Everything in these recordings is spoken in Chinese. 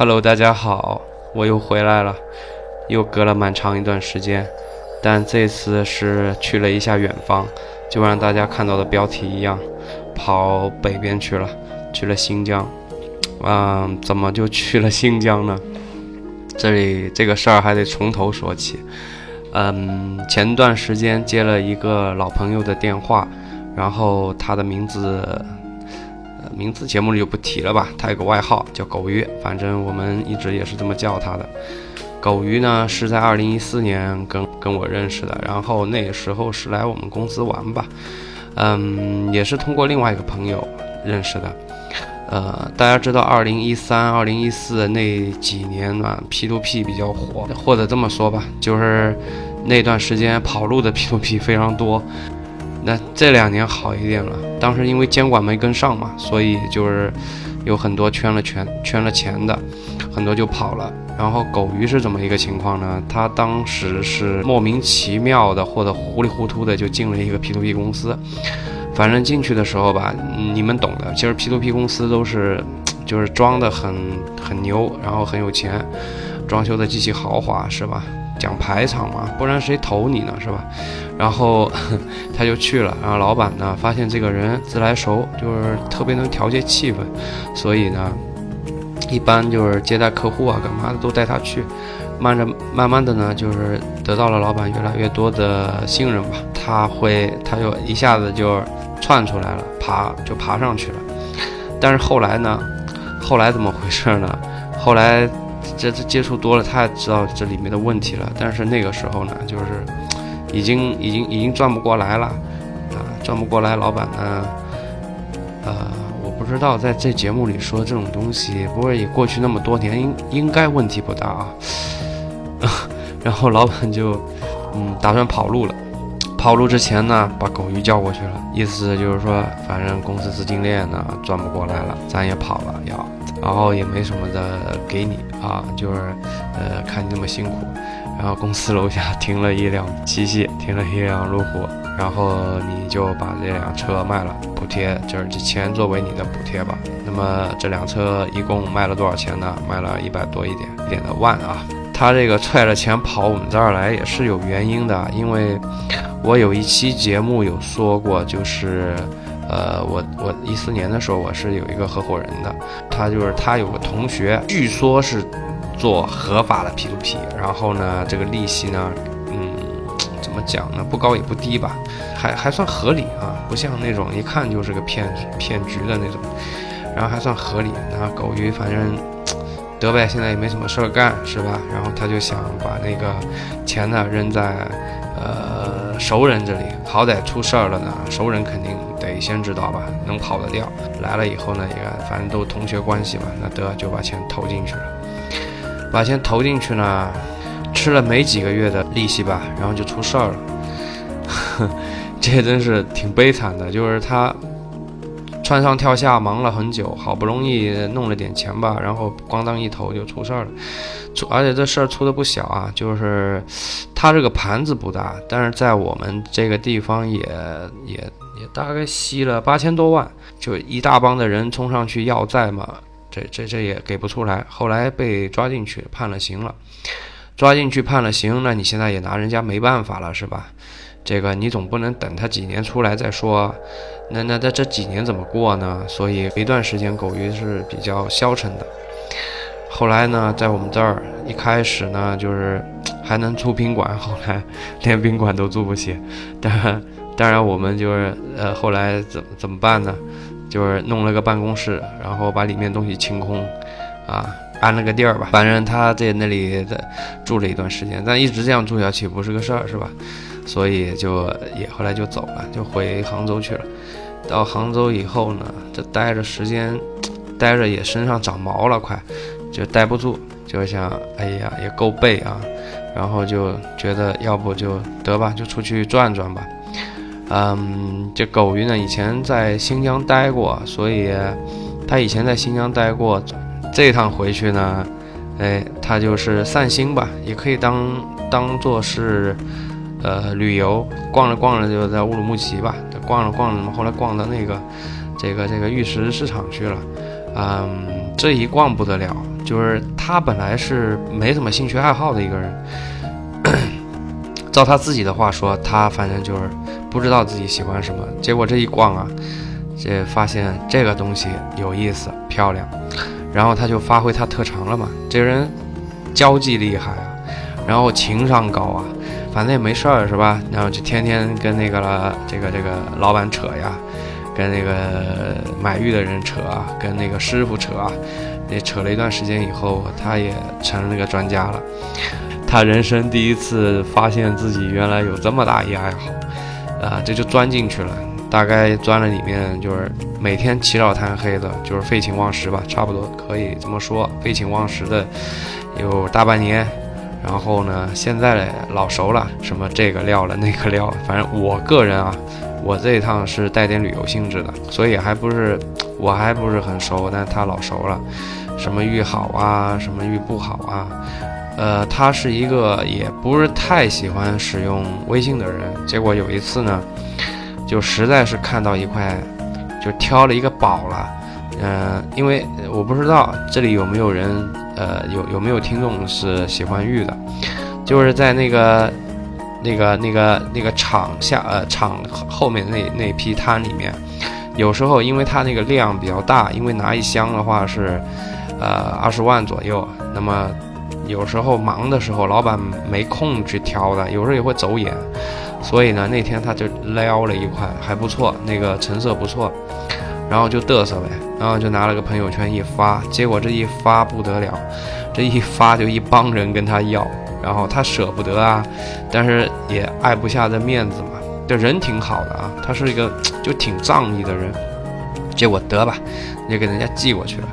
Hello，大家好，我又回来了，又隔了蛮长一段时间，但这次是去了一下远方，就让大家看到的标题一样，跑北边去了，去了新疆。嗯，怎么就去了新疆呢？这里这个事儿还得从头说起。嗯，前段时间接了一个老朋友的电话，然后他的名字。名字节目里就不提了吧，他有个外号叫狗鱼，反正我们一直也是这么叫他的。狗鱼呢是在二零一四年跟跟我认识的，然后那时候是来我们公司玩吧，嗯，也是通过另外一个朋友认识的。呃，大家知道二零一三、二零一四那几年呢，P to P 比较火，或者这么说吧，就是那段时间跑路的 P to P 非常多。那这两年好一点了，当时因为监管没跟上嘛，所以就是有很多圈了圈圈了钱的，很多就跑了。然后狗鱼是怎么一个情况呢？他当时是莫名其妙的或者糊里糊涂的就进了一个 P2P 公司，反正进去的时候吧，你们懂的。其实 P2P 公司都是就是装的很很牛，然后很有钱，装修的极其豪华，是吧？讲排场嘛，不然谁投你呢，是吧？然后 他就去了，然后老板呢发现这个人自来熟，就是特别能调节气氛，所以呢，一般就是接待客户啊，干嘛的都带他去。慢着慢慢的呢，就是得到了老板越来越多的信任吧。他会，他就一下子就窜出来了，爬就爬上去了。但是后来呢，后来怎么回事呢？后来。这次接触多了，他也知道这里面的问题了。但是那个时候呢，就是已经已经已经转不过来了，啊，转不过来。老板呢，呃，我不知道在这节目里说这种东西，不过也过去那么多年，应应该问题不大啊。然后老板就嗯打算跑路了。跑路之前呢，把狗鱼叫过去了，意思就是说，反正公司资金链呢转不过来了，咱也跑了要。然后也没什么的给你啊，就是，呃，看你那么辛苦，然后公司楼下停了一辆七系，停了一辆路虎，然后你就把这辆车卖了，补贴就是这钱作为你的补贴吧。那么这辆车一共卖了多少钱呢？卖了一百多一点一点的万啊。他这个揣着钱跑我们这儿来也是有原因的，因为我有一期节目有说过，就是。呃，我我一四年的时候，我是有一个合伙人的，他就是他有个同学，据说是做合法的 P to P，然后呢，这个利息呢，嗯，怎么讲呢？不高也不低吧，还还算合理啊，不像那种一看就是个骗骗局的那种，然后还算合理。那狗鱼反正得呗，现在也没什么事儿干，是吧？然后他就想把那个钱呢扔在呃熟人这里，好歹出事儿了呢，熟人肯定。得先知道吧，能跑得掉。来了以后呢，也反正都同学关系嘛，那得就把钱投进去了。把钱投进去呢，吃了没几个月的利息吧，然后就出事儿了。这真是挺悲惨的，就是他窜上跳下忙了很久，好不容易弄了点钱吧，然后咣当一投就出事儿了。而且这事儿出的不小啊，就是他这个盘子不大，但是在我们这个地方也也。也大概吸了八千多万，就一大帮的人冲上去要债嘛，这这这也给不出来。后来被抓进去判了刑了，抓进去判了刑，那你现在也拿人家没办法了是吧？这个你总不能等他几年出来再说，那那那这几年怎么过呢？所以一段时间狗鱼是比较消沉的。后来呢，在我们这儿一开始呢，就是还能住宾馆，后来连宾馆都住不起，当然。当然，我们就是呃，后来怎怎么办呢？就是弄了个办公室，然后把里面东西清空，啊，安了个地儿吧。反正他在那里的住了一段时间，但一直这样住下去不是个事儿，是吧？所以就也后来就走了，就回杭州去了。到杭州以后呢，这待着时间，待着也身上长毛了，快就待不住，就想，哎呀，也够背啊，然后就觉得要不就得吧，就出去转转吧。嗯，这狗鱼呢，以前在新疆待过，所以他以前在新疆待过，这趟回去呢，哎，他就是散心吧，也可以当当做是呃旅游，逛着逛着就在乌鲁木齐吧，逛着逛着，后来逛到那个这个这个玉石市场去了，嗯，这一逛不得了，就是他本来是没什么兴趣爱好的一个人。照他自己的话说，他反正就是不知道自己喜欢什么。结果这一逛啊，这发现这个东西有意思、漂亮，然后他就发挥他特长了嘛。这人交际厉害啊，然后情商高啊，反正也没事儿是吧？然后就天天跟那个这个这个老板扯呀，跟那个买玉的人扯啊，跟那个师傅扯啊。那扯了一段时间以后，他也成了那个专家了。他人生第一次发现自己原来有这么大一爱好，啊，这就钻进去了。大概钻了里面，就是每天起早贪黑的，就是废寝忘食吧，差不多可以这么说。废寝忘食的有大半年，然后呢，现在老熟了，什么这个料了那个料，反正我个人啊，我这一趟是带点旅游性质的，所以还不是我还不是很熟，但他老熟了，什么玉好啊，什么玉不好啊。呃，他是一个也不是太喜欢使用微信的人。结果有一次呢，就实在是看到一块，就挑了一个宝了。嗯，因为我不知道这里有没有人，呃，有有没有听众是喜欢玉的，就是在那个那个那个那个厂下呃厂后面那那批摊里面，有时候因为它那个量比较大，因为拿一箱的话是呃二十万左右，那么。有时候忙的时候，老板没空去挑的，有时候也会走眼，所以呢，那天他就撩了一块，还不错，那个成色不错，然后就嘚瑟呗，然后就拿了个朋友圈一发，结果这一发不得了，这一发就一帮人跟他要，然后他舍不得啊，但是也爱不下这面子嘛，这人挺好的啊，他是一个 就挺仗义的人，结果得吧，就给人家寄过去了，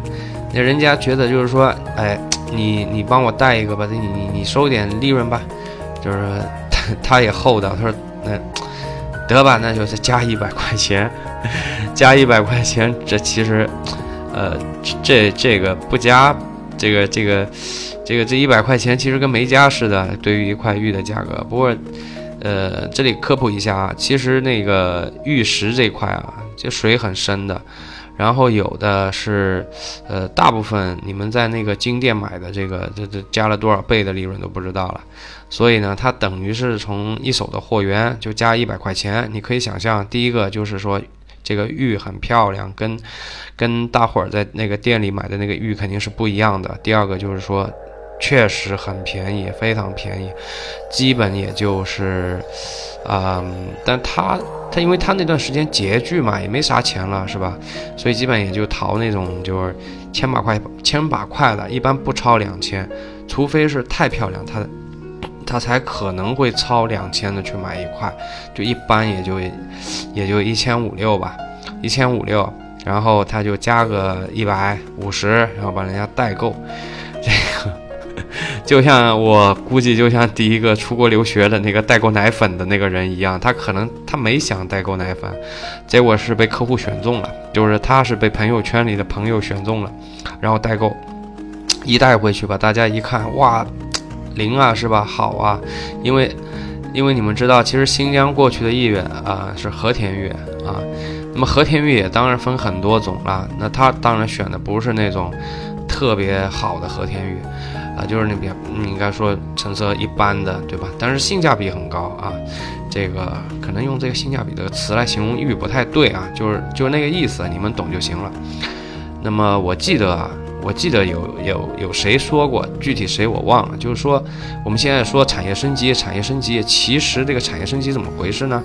那人家觉得就是说，哎。你你帮我带一个吧，你你你收点利润吧，就是他 他也厚道，他说那得吧，那就是加一百块钱，加一百块钱，这其实，呃，这这个不加，这个这个这个这一百块钱其实跟没加似的，对于一块玉的价格。不过，呃，这里科普一下啊，其实那个玉石这块啊，这水很深的。然后有的是，呃，大部分你们在那个金店买的这个，这这加了多少倍的利润都不知道了。所以呢，它等于是从一手的货源就加一百块钱。你可以想象，第一个就是说这个玉很漂亮，跟跟大伙儿在那个店里买的那个玉肯定是不一样的。第二个就是说。确实很便宜，非常便宜，基本也就是，嗯，但他他因为他那段时间拮据嘛，也没啥钱了，是吧？所以基本也就淘那种就是千把块、千把块的，一般不超两千，除非是太漂亮，他他才可能会超两千的去买一块，就一般也就也就一千五六吧，一千五六，然后他就加个一百五十，然后把人家代购，这个。就像我估计，就像第一个出国留学的那个代购奶粉的那个人一样，他可能他没想代购奶粉，结果是被客户选中了，就是他是被朋友圈里的朋友选中了，然后代购一带回去吧，大家一看，哇，灵啊，是吧？好啊，因为因为你们知道，其实新疆过去的意愿啊是和田玉啊，那么和田玉也当然分很多种了，那他当然选的不是那种特别好的和田玉。啊，就是那边，你应该说成色一般的，对吧？但是性价比很高啊。这个可能用这个性价比这个词来形容玉不太对啊，就是就是那个意思，你们懂就行了。那么我记得啊，我记得有有有谁说过，具体谁我忘了。就是说我们现在说产业升级，产业升级，其实这个产业升级怎么回事呢？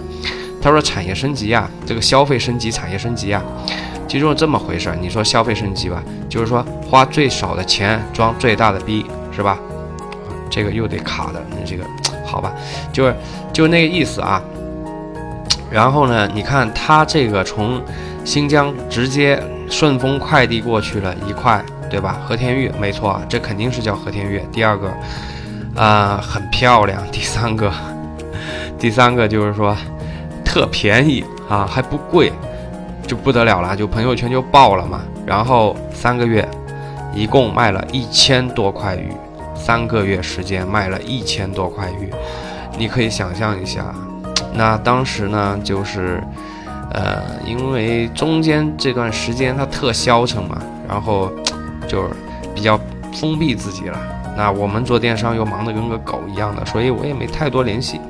他说产业升级啊，这个消费升级，产业升级啊，其实这么回事。你说消费升级吧，就是说花最少的钱装最大的逼。是吧？这个又得卡的，你这个好吧？就是就那个意思啊。然后呢，你看他这个从新疆直接顺丰快递过去了一块，对吧？和田玉，没错，这肯定是叫和田玉。第二个，啊，很漂亮。第三个，第三个就是说特便宜啊，还不贵，就不得了了，就朋友圈就爆了嘛。然后三个月。一共卖了一千多块玉，三个月时间卖了一千多块玉，你可以想象一下。那当时呢，就是，呃，因为中间这段时间他特消沉嘛，然后就是比较封闭自己了。那我们做电商又忙得跟个狗一样的，所以我也没太多联系。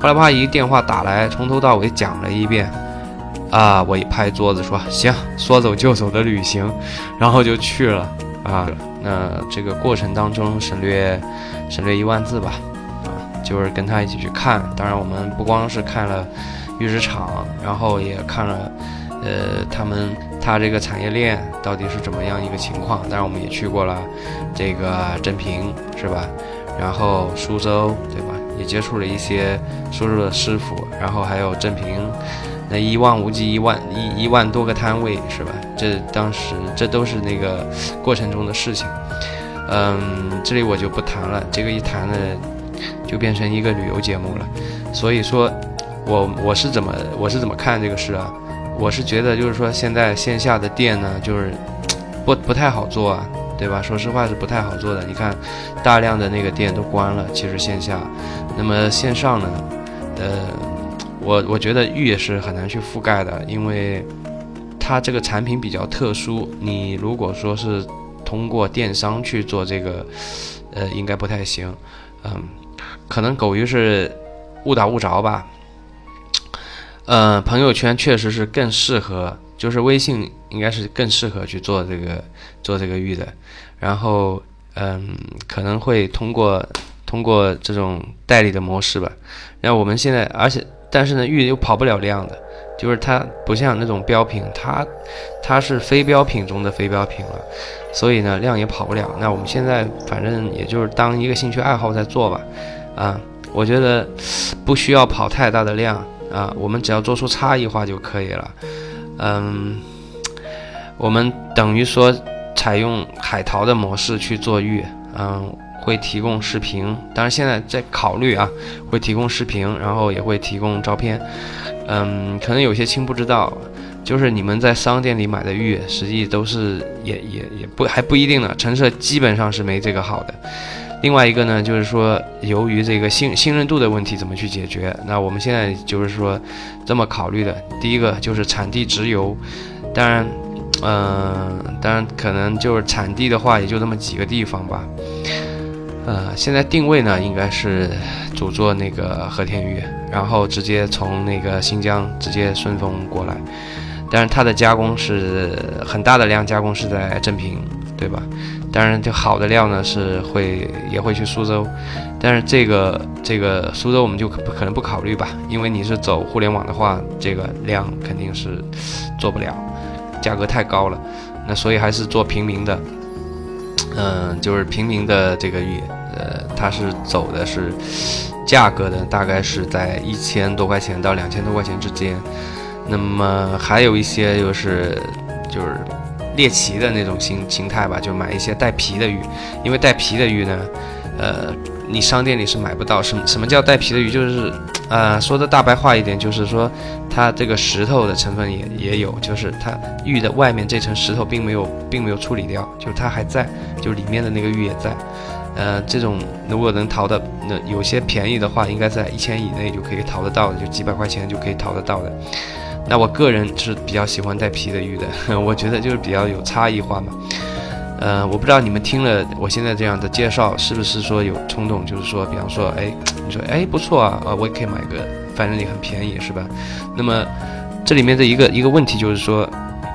后来我阿姨电话打来，从头到尾讲了一遍。啊！我一拍桌子说：“行，说走就走的旅行。”然后就去了。啊，那这个过程当中省略省略一万字吧。啊，就是跟他一起去看。当然，我们不光是看了玉石厂，然后也看了，呃，他们他这个产业链到底是怎么样一个情况。当然，我们也去过了这个镇平，是吧？然后苏州，对吧？也接触了一些苏州的师傅，然后还有镇平。那一望无际，一万一一万多个摊位是吧？这当时这都是那个过程中的事情。嗯，这里我就不谈了，这个一谈呢，就变成一个旅游节目了。所以说，我我是怎么我是怎么看这个事啊？我是觉得就是说，现在线下的店呢，就是不不太好做啊，对吧？说实话是不太好做的。你看，大量的那个店都关了，其实线下，那么线上呢，呃。我我觉得玉也是很难去覆盖的，因为它这个产品比较特殊。你如果说是通过电商去做这个，呃，应该不太行。嗯，可能狗鱼是误打误着吧。嗯，朋友圈确实是更适合，就是微信应该是更适合去做这个做这个玉的。然后，嗯，可能会通过通过这种代理的模式吧。然后我们现在，而且。但是呢，玉又跑不了量的，就是它不像那种标品，它它是非标品中的非标品了，所以呢，量也跑不了。那我们现在反正也就是当一个兴趣爱好在做吧，啊，我觉得不需要跑太大的量啊，我们只要做出差异化就可以了。嗯，我们等于说采用海淘的模式去做玉，嗯。会提供视频，当然现在在考虑啊，会提供视频，然后也会提供照片。嗯，可能有些亲不知道，就是你们在商店里买的玉，实际都是也也也不还不一定呢，成色基本上是没这个好的。另外一个呢，就是说由于这个信信任度的问题，怎么去解决？那我们现在就是说这么考虑的，第一个就是产地直邮，当然，嗯，当然可能就是产地的话，也就这么几个地方吧。呃，现在定位呢，应该是主做那个和田玉，然后直接从那个新疆直接顺丰过来，但是它的加工是很大的量，加工是在镇平，对吧？当然，就好的料呢是会也会去苏州，但是这个这个苏州我们就可可能不考虑吧，因为你是走互联网的话，这个量肯定是做不了，价格太高了，那所以还是做平民的。嗯，就是平民的这个玉，呃，它是走的是价格的，大概是在一千多块钱到两千多块钱之间。那么还有一些就是就是猎奇的那种形形态吧，就买一些带皮的玉，因为带皮的玉呢，呃，你商店里是买不到。什什么叫带皮的玉？就是。呃，说的大白话一点，就是说，它这个石头的成分也也有，就是它玉的外面这层石头并没有并没有处理掉，就是它还在，就里面的那个玉也在。呃，这种如果能淘的，那有些便宜的话，应该在一千以内就可以淘得到的，就几百块钱就可以淘得到的。那我个人是比较喜欢带皮的玉的，我觉得就是比较有差异化嘛。呃，我不知道你们听了我现在这样的介绍，是不是说有冲动，就是说，比方说，哎，你说，哎，不错啊，啊，我也可以买个，反正也很便宜，是吧？那么这里面的一个一个问题就是说，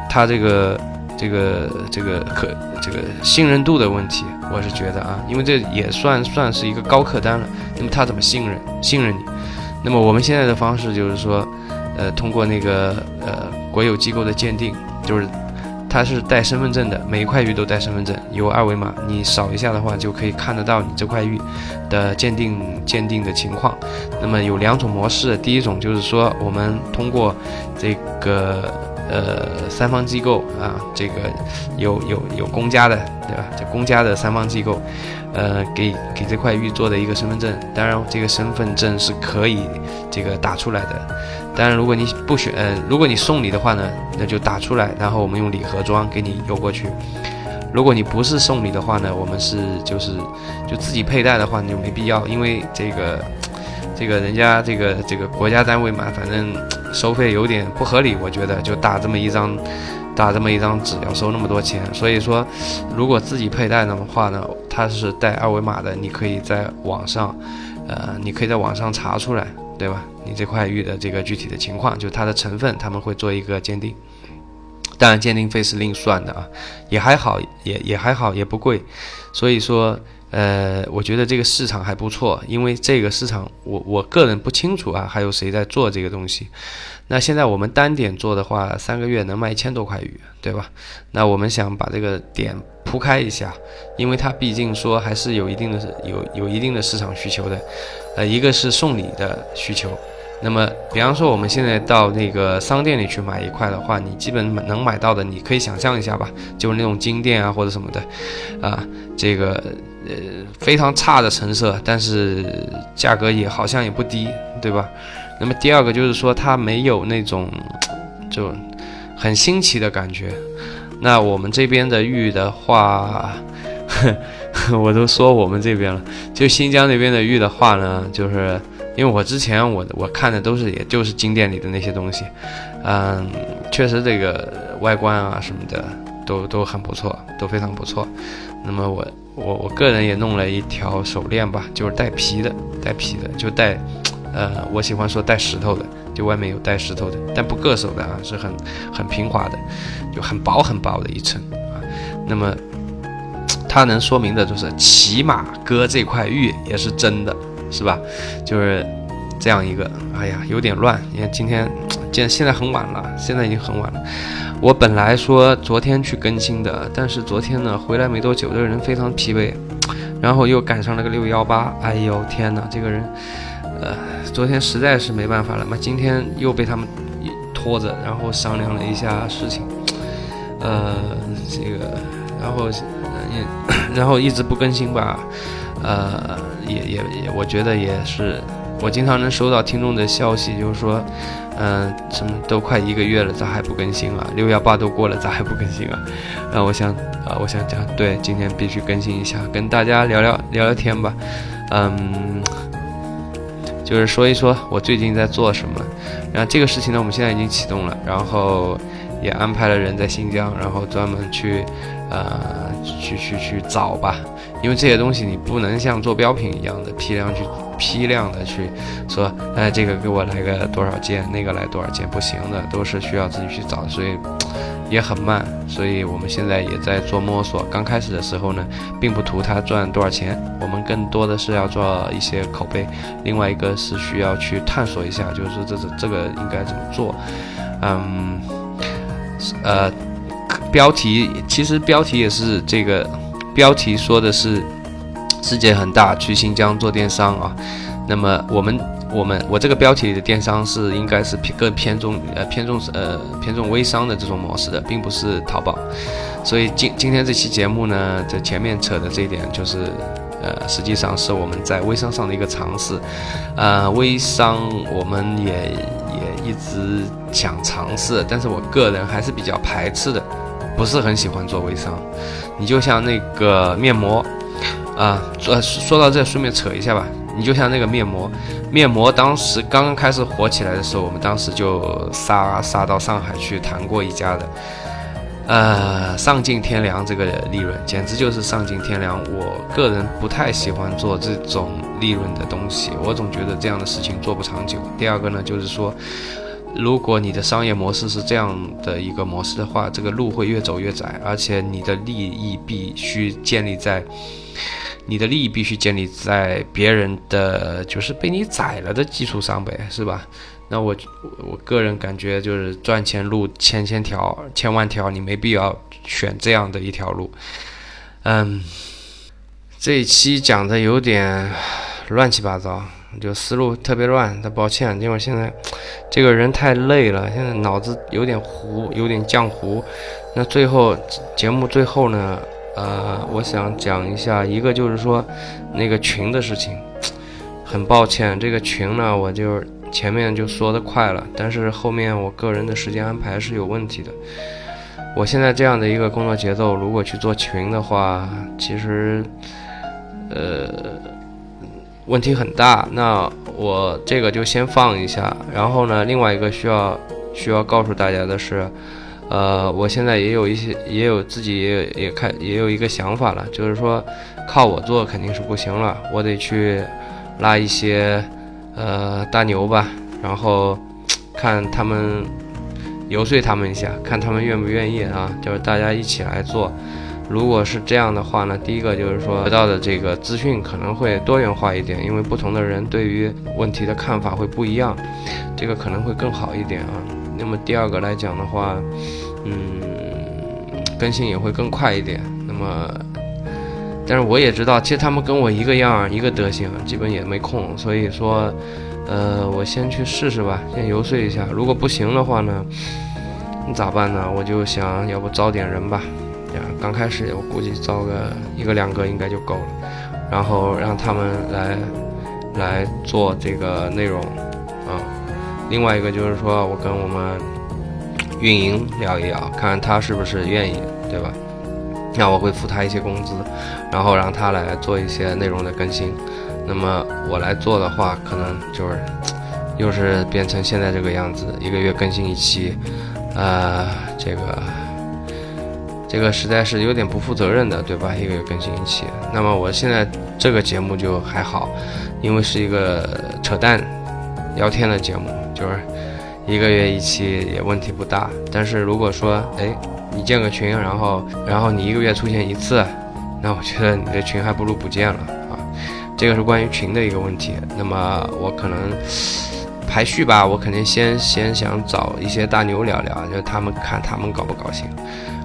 它这个这个这个可这个信任度的问题，我是觉得啊，因为这也算算是一个高客单了，那么他怎么信任信任你？那么我们现在的方式就是说，呃，通过那个呃国有机构的鉴定，就是。它是带身份证的，每一块玉都带身份证，有二维码，你扫一下的话就可以看得到你这块玉的鉴定鉴定的情况。那么有两种模式，第一种就是说我们通过这个呃三方机构啊，这个有有有公家的，对吧？这公家的三方机构，呃，给给这块玉做的一个身份证，当然这个身份证是可以这个打出来的。当然，如果你不选，呃，如果你送礼的话呢，那就打出来，然后我们用礼盒装给你邮过去。如果你不是送礼的话呢，我们是就是就自己佩戴的话，你就没必要，因为这个这个人家这个这个国家单位嘛，反正收费有点不合理，我觉得就打这么一张打这么一张纸要收那么多钱，所以说，如果自己佩戴的话呢，它是带二维码的，你可以在网上，呃，你可以在网上查出来，对吧？你这块玉的这个具体的情况，就它的成分，他们会做一个鉴定，当然鉴定费是另算的啊，也还好，也也还好，也不贵，所以说。呃，我觉得这个市场还不错，因为这个市场，我我个人不清楚啊，还有谁在做这个东西。那现在我们单点做的话，三个月能卖一千多块鱼，对吧？那我们想把这个点铺开一下，因为它毕竟说还是有一定的有有一定的市场需求的。呃，一个是送礼的需求。那么，比方说我们现在到那个商店里去买一块的话，你基本能买到的，你可以想象一下吧，就是那种金店啊或者什么的，啊，这个呃非常差的成色，但是价格也好像也不低，对吧？那么第二个就是说它没有那种就很新奇的感觉。那我们这边的玉的话，我都说我们这边了，就新疆那边的玉的话呢，就是。因为我之前我我看的都是也就是金店里的那些东西，嗯，确实这个外观啊什么的都都很不错，都非常不错。那么我我我个人也弄了一条手链吧，就是带皮的，带皮的，就带，呃，我喜欢说带石头的，就外面有带石头的，但不硌手的啊，是很很平滑的，就很薄很薄的一层啊。那么它能说明的就是，起码割这块玉也是真的。是吧？就是这样一个，哎呀，有点乱。因为今天，现现在很晚了，现在已经很晚了。我本来说昨天去更新的，但是昨天呢回来没多久，这个人非常疲惫，然后又赶上了个六幺八，哎呦天哪，这个人，呃，昨天实在是没办法了嘛，今天又被他们拖着，然后商量了一下事情，呃，这个，然后也，然后一直不更新吧。呃，也也也，我觉得也是。我经常能收到听众的消息，就是说，嗯，什么都快一个月了，咋还不更新啊？六幺八都过了，咋还不更新啊？然 后我想，啊，我想讲，对，今天必须更新一下，跟大家聊聊聊聊天吧。嗯，就是说一说我最近在做什么。然后这个事情呢，我们现在已经启动了，然后也安排了人在新疆，然后专门去，呃，去去去找吧。因为这些东西你不能像做标品一样的批量去批量的去说，哎，这个给我来个多少件，那个来多少件，不行的，都是需要自己去找，所以也很慢。所以我们现在也在做摸索。刚开始的时候呢，并不图它赚多少钱，我们更多的是要做一些口碑。另外一个是需要去探索一下，就是这这这个应该怎么做。嗯，呃，标题其实标题也是这个。标题说的是世界很大，去新疆做电商啊。那么我们我们我这个标题里的电商是应该是偏更偏重呃偏重呃偏重微商的这种模式的，并不是淘宝。所以今今天这期节目呢，在前面扯的这一点就是呃实际上是我们在微商上的一个尝试。呃，微商我们也一直想尝试，但是我个人还是比较排斥的。不是很喜欢做微商，你就像那个面膜，啊，说说到这，顺便扯一下吧。你就像那个面膜，面膜当时刚刚开始火起来的时候，我们当时就杀杀到上海去谈过一家的，呃，丧尽天良，这个利润简直就是丧尽天良。我个人不太喜欢做这种利润的东西，我总觉得这样的事情做不长久。第二个呢，就是说。如果你的商业模式是这样的一个模式的话，这个路会越走越窄，而且你的利益必须建立在你的利益必须建立在别人的就是被你宰了的基础上呗，是吧？那我我个人感觉就是赚钱路千千条千万条，你没必要选这样的一条路。嗯，这一期讲的有点乱七八糟。就思路特别乱，那抱歉，因为现在这个人太累了，现在脑子有点糊，有点浆糊。那最后节目最后呢，呃，我想讲一下，一个就是说那个群的事情。很抱歉，这个群呢，我就前面就说的快了，但是后面我个人的时间安排是有问题的。我现在这样的一个工作节奏，如果去做群的话，其实，呃。问题很大，那我这个就先放一下。然后呢，另外一个需要需要告诉大家的是，呃，我现在也有一些，也有自己也也开也有一个想法了，就是说，靠我做肯定是不行了，我得去拉一些呃大牛吧，然后看他们游说他们一下，看他们愿不愿意啊，就是大家一起来做。如果是这样的话呢，第一个就是说得到的这个资讯可能会多元化一点，因为不同的人对于问题的看法会不一样，这个可能会更好一点啊。那么第二个来讲的话，嗯，更新也会更快一点。那么，但是我也知道，其实他们跟我一个样，一个德行，基本也没空。所以说，呃，我先去试试吧，先游说一下。如果不行的话呢，你咋办呢？我就想要不招点人吧。刚开始我估计招个一个两个应该就够了，然后让他们来来做这个内容啊。另外一个就是说我跟我们运营聊一聊，看看他是不是愿意，对吧？那我会付他一些工资，然后让他来做一些内容的更新。那么我来做的话，可能就是 又是变成现在这个样子，一个月更新一期，呃，这个。这个实在是有点不负责任的，对吧？一个月更新一期。那么我现在这个节目就还好，因为是一个扯淡、聊天的节目，就是一个月一期也问题不大。但是如果说，哎，你建个群，然后然后你一个月出现一次，那我觉得你的群还不如不建了啊。这个是关于群的一个问题。那么我可能排序吧，我肯定先先想找一些大牛聊聊，就他们看他们高不高兴。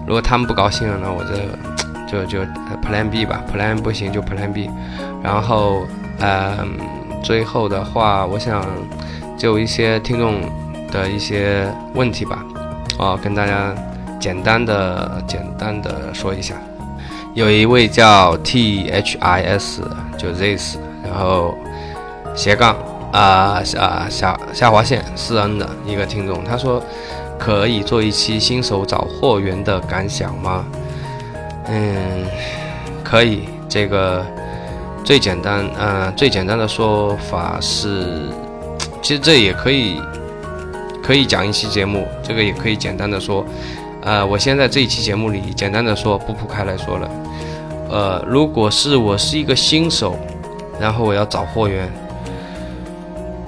如果他们不高兴了呢，我这就就 Plan B 吧，Plan 不行就 Plan B，然后嗯，最后的话，我想就一些听众的一些问题吧，啊，跟大家简单的简单的说一下。有一位叫 T H I S 就 This，然后斜杠啊啊下下划线四 N 的一个听众，他说。可以做一期新手找货源的感想吗？嗯，可以。这个最简单，嗯，最简单的说法是，其实这也可以，可以讲一期节目。这个也可以简单的说，呃，我先在这一期节目里简单的说，不铺开来说了。呃，如果是我是一个新手，然后我要找货源，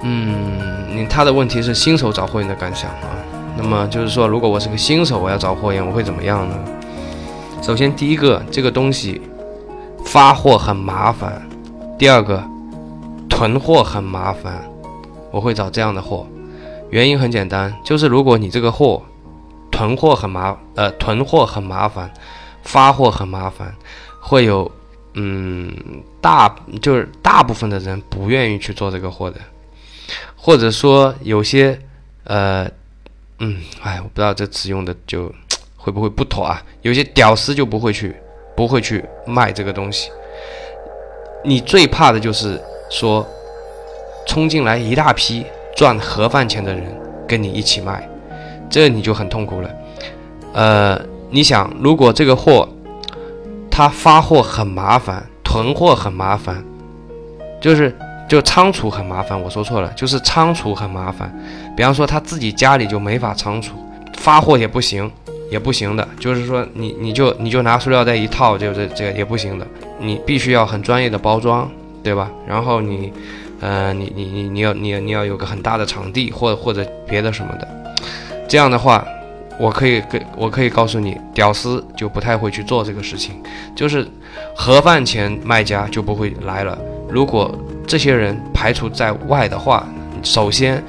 嗯，你他的问题是新手找货源的感想啊。那么就是说，如果我是个新手，我要找货源，我会怎么样呢？首先，第一个，这个东西发货很麻烦；第二个，囤货很麻烦。我会找这样的货，原因很简单，就是如果你这个货囤货很麻，呃，囤货很麻烦，发货很麻烦，会有嗯大就是大部分的人不愿意去做这个货的，或者说有些呃。嗯，哎，我不知道这词用的就 会不会不妥啊？有些屌丝就不会去，不会去卖这个东西。你最怕的就是说，冲进来一大批赚盒饭钱的人跟你一起卖，这你就很痛苦了。呃，你想，如果这个货他发货很麻烦，囤货很麻烦，就是。就仓储很麻烦，我说错了，就是仓储很麻烦。比方说他自己家里就没法仓储，发货也不行，也不行的。就是说你你就你就拿塑料袋一套，就这这个也不行的。你必须要很专业的包装，对吧？然后你，呃，你你你你要你你要有个很大的场地，或或者别的什么的。这样的话，我可以跟我可以告诉你，屌丝就不太会去做这个事情，就是盒饭钱卖家就不会来了。如果这些人排除在外的话，首先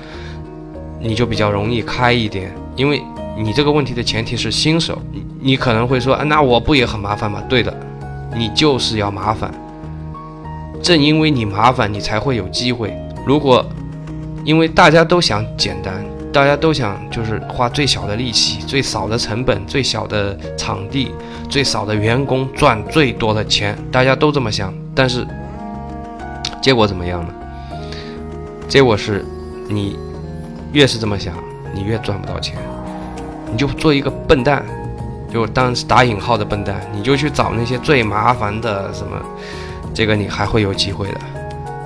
你就比较容易开一点，因为你这个问题的前提是新手，你你可能会说，啊，那我不也很麻烦吗？对的，你就是要麻烦，正因为你麻烦，你才会有机会。如果因为大家都想简单，大家都想就是花最小的力气、最少的成本、最小的场地、最少的员工赚最多的钱，大家都这么想，但是。结果怎么样呢？结果是，你越是这么想，你越赚不到钱。你就做一个笨蛋，就当打引号的笨蛋，你就去找那些最麻烦的什么，这个你还会有机会的，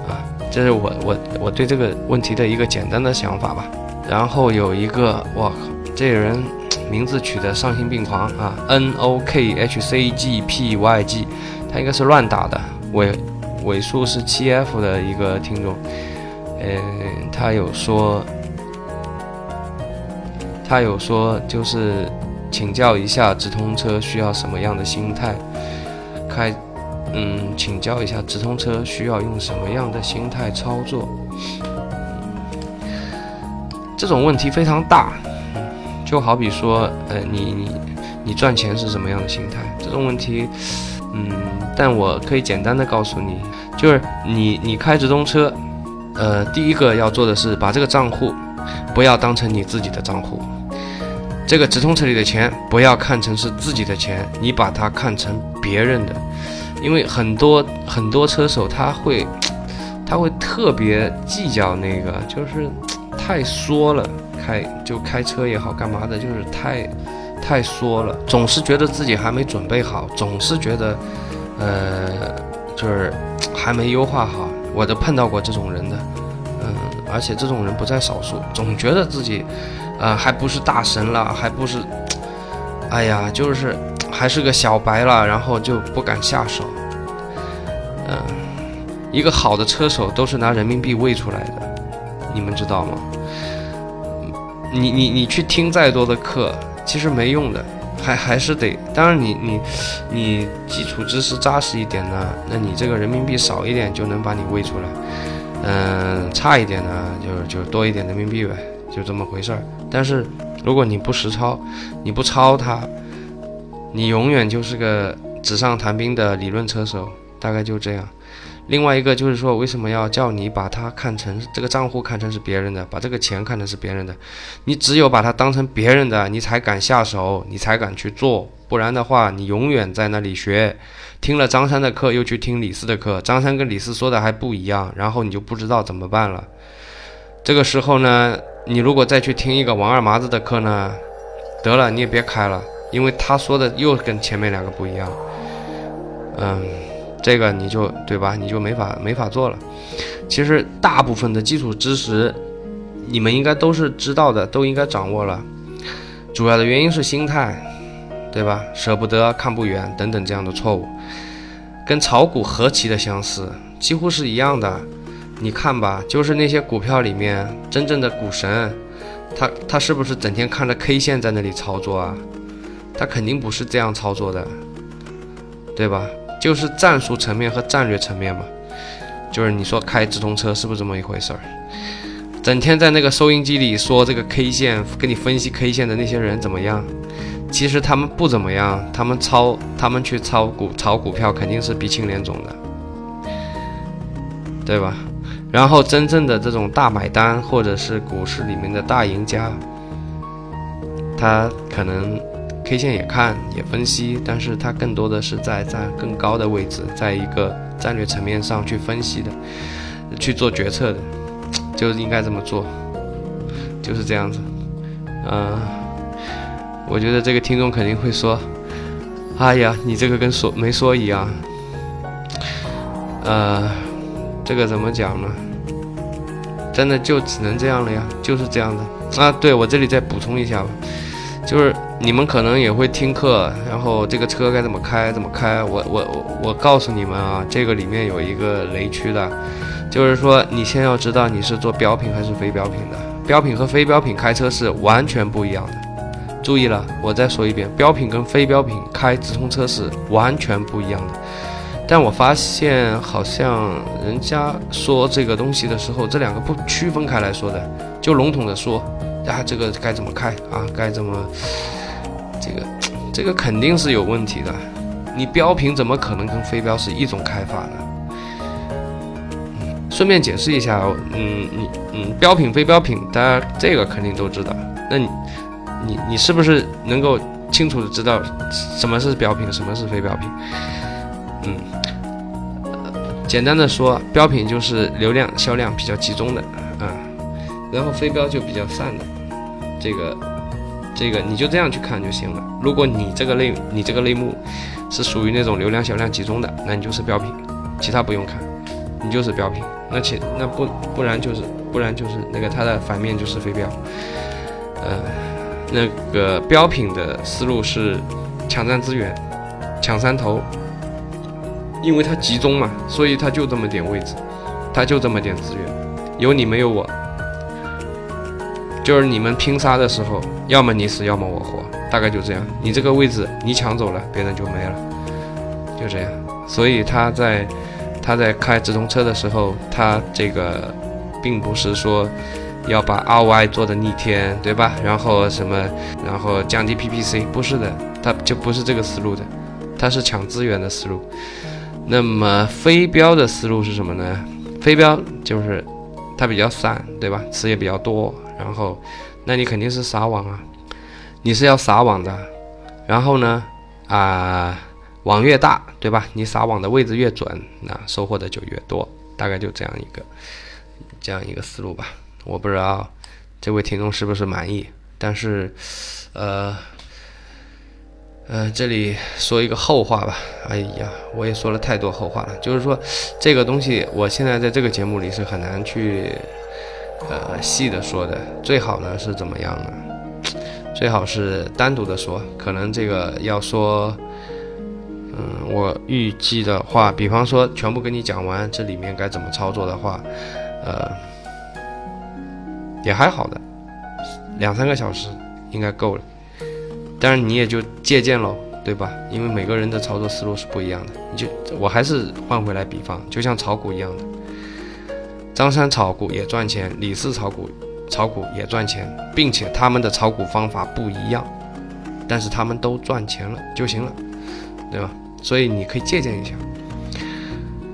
啊，这是我我我对这个问题的一个简单的想法吧。然后有一个，我靠，这人名字取得丧心病狂啊，N O K H C G P Y G，他应该是乱打的，尾尾数是七 F 的一个听众，嗯，他有说，他有说就是请教一下直通车需要什么样的心态开，嗯，请教一下直通车需要用什么样的心态操作。这种问题非常大，就好比说，呃，你你你赚钱是什么样的心态？这种问题，嗯，但我可以简单的告诉你，就是你你开直通车，呃，第一个要做的是把这个账户不要当成你自己的账户，这个直通车里的钱不要看成是自己的钱，你把它看成别人的，因为很多很多车手他会他会特别计较那个，就是。太缩了，开就开车也好，干嘛的，就是太，太缩了，总是觉得自己还没准备好，总是觉得，呃，就是还没优化好。我都碰到过这种人的，嗯，而且这种人不在少数，总觉得自己，啊，还不是大神了，还不是，哎呀，就是还是个小白了，然后就不敢下手。嗯，一个好的车手都是拿人民币喂出来的。你们知道吗？你你你去听再多的课，其实没用的，还还是得。当然，你你你基础知识扎实一点呢，那你这个人民币少一点就能把你喂出来。嗯，差一点呢，就就多一点人民币呗，就这么回事儿。但是如果你不实操，你不抄它，你永远就是个纸上谈兵的理论车手，大概就这样。另外一个就是说，为什么要叫你把它看成这个账户看成是别人的，把这个钱看成是别人的？你只有把它当成别人的，你才敢下手，你才敢去做。不然的话，你永远在那里学，听了张三的课又去听李四的课，张三跟李四说的还不一样，然后你就不知道怎么办了。这个时候呢，你如果再去听一个王二麻子的课呢，得了，你也别开了，因为他说的又跟前面两个不一样。嗯。这个你就对吧？你就没法没法做了。其实大部分的基础知识，你们应该都是知道的，都应该掌握了。主要的原因是心态，对吧？舍不得、看不远等等这样的错误，跟炒股何其的相似，几乎是一样的。你看吧，就是那些股票里面真正的股神，他他是不是整天看着 K 线在那里操作啊？他肯定不是这样操作的，对吧？就是战术层面和战略层面嘛，就是你说开直通车是不是这么一回事儿？整天在那个收音机里说这个 K 线，跟你分析 K 线的那些人怎么样？其实他们不怎么样，他们抄，他们去炒股炒股票肯定是鼻青脸肿的，对吧？然后真正的这种大买单或者是股市里面的大赢家，他可能。K 线也看也分析，但是它更多的是在在更高的位置，在一个战略层面上去分析的，去做决策的，就应该这么做，就是这样子。嗯，我觉得这个听众肯定会说：“哎呀，你这个跟说没说一样。”呃，这个怎么讲呢？真的就只能这样了呀，就是这样的啊。对我这里再补充一下吧。就是你们可能也会听课，然后这个车该怎么开怎么开。我我我告诉你们啊，这个里面有一个雷区的，就是说你先要知道你是做标品还是非标品的。标品和非标品开车是完全不一样的。注意了，我再说一遍，标品跟非标品开直通车是完全不一样的。但我发现好像人家说这个东西的时候，这两个不区分开来说的，就笼统的说。啊，这个该怎么开啊？该怎么？这个，这个肯定是有问题的。你标品怎么可能跟非标是一种开法呢？嗯，顺便解释一下，嗯，你，嗯，标品、非标品，大家这个肯定都知道。那你，你，你是不是能够清楚的知道什么是标品，什么是非标品？嗯，简单的说，标品就是流量销量比较集中的，啊，然后非标就比较散的。这个，这个你就这样去看就行了。如果你这个类，你这个类目是属于那种流量小量集中的，那你就是标品，其他不用看，你就是标品。那其那不不然就是不然就是那个它的反面就是非标。呃，那个标品的思路是抢占资源、抢山头，因为它集中嘛，所以它就这么点位置，它就这么点资源，有你没有我，就是你们拼杀的时候，要么你死，要么我活，大概就这样。你这个位置你抢走了，别人就没了，就这样。所以他在他在开直通车的时候，他这个并不是说。要把 RY 做的逆天，对吧？然后什么，然后降低 PPC，不是的，他就不是这个思路的，他是抢资源的思路。那么飞镖的思路是什么呢？飞镖就是它比较散，对吧？词也比较多，然后那你肯定是撒网啊，你是要撒网的。然后呢，啊，网越大，对吧？你撒网的位置越准，那收获的就越多，大概就这样一个这样一个思路吧。我不知道这位听众是不是满意，但是，呃，呃，这里说一个后话吧。哎呀，我也说了太多后话了。就是说，这个东西我现在在这个节目里是很难去，呃，细的说的。最好呢是怎么样呢？最好是单独的说。可能这个要说，嗯，我预计的话，比方说全部跟你讲完这里面该怎么操作的话，呃。也还好的，两三个小时应该够了。当然你也就借鉴喽，对吧？因为每个人的操作思路是不一样的。你就我还是换回来比方，就像炒股一样的，张三炒股也赚钱，李四炒股炒股也赚钱，并且他们的炒股方法不一样，但是他们都赚钱了就行了，对吧？所以你可以借鉴一下。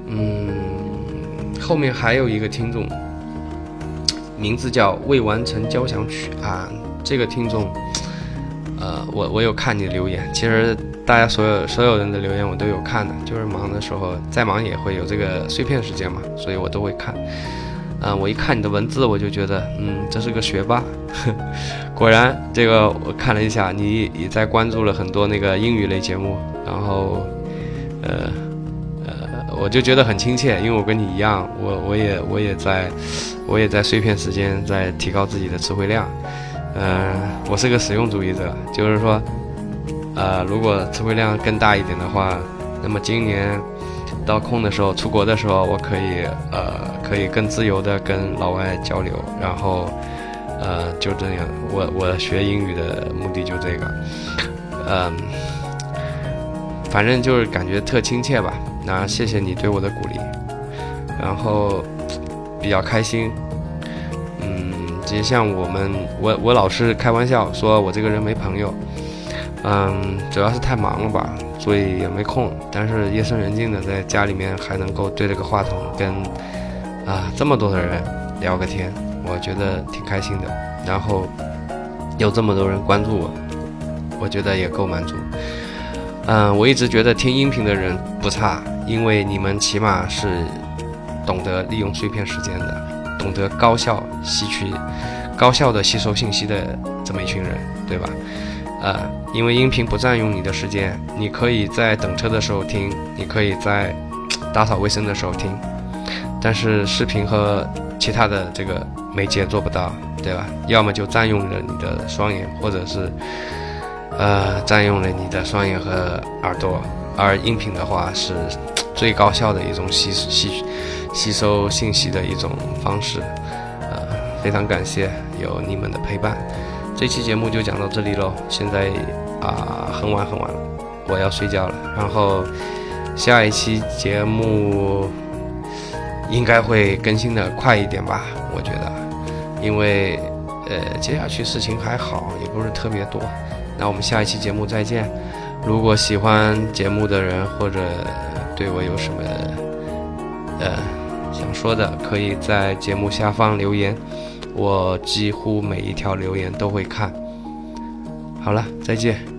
嗯，后面还有一个听众。名字叫未完成交响曲啊，这个听众，呃，我我有看你留言，其实大家所有所有人的留言我都有看的，就是忙的时候再忙也会有这个碎片时间嘛，所以我都会看。嗯，我一看你的文字，我就觉得，嗯，这是个学霸。果然，这个我看了一下，你也在关注了很多那个英语类节目，然后，呃呃，我就觉得很亲切，因为我跟你一样，我我也我也在。我也在碎片时间在提高自己的词汇量，嗯，我是个实用主义者，就是说，呃，如果词汇量更大一点的话，那么今年到空的时候，出国的时候，我可以呃，可以更自由的跟老外交流，然后，呃，就这样，我我学英语的目的就这个，嗯，反正就是感觉特亲切吧，那谢谢你对我的鼓励，然后。比较开心，嗯，其实像我们，我我老是开玩笑说我这个人没朋友，嗯，主要是太忙了吧，所以也没空。但是夜深人静的在家里面还能够对着个话筒跟啊这么多的人聊个天，我觉得挺开心的。然后有这么多人关注我，我觉得也够满足。嗯，我一直觉得听音频的人不差，因为你们起码是。懂得利用碎片时间的，懂得高效吸取、高效的吸收信息的这么一群人，对吧？呃，因为音频不占用你的时间，你可以在等车的时候听，你可以在打扫卫生的时候听，但是视频和其他的这个媒介做不到，对吧？要么就占用了你的双眼，或者是呃占用了你的双眼和耳朵，而音频的话是最高效的一种吸吸。吸收信息的一种方式，呃，非常感谢有你们的陪伴。这期节目就讲到这里喽，现在啊很晚很晚了，我要睡觉了。然后下一期节目应该会更新的快一点吧，我觉得，因为呃接下去事情还好，也不是特别多。那我们下一期节目再见。如果喜欢节目的人或者对我有什么呃。想说的可以在节目下方留言，我几乎每一条留言都会看。好了，再见。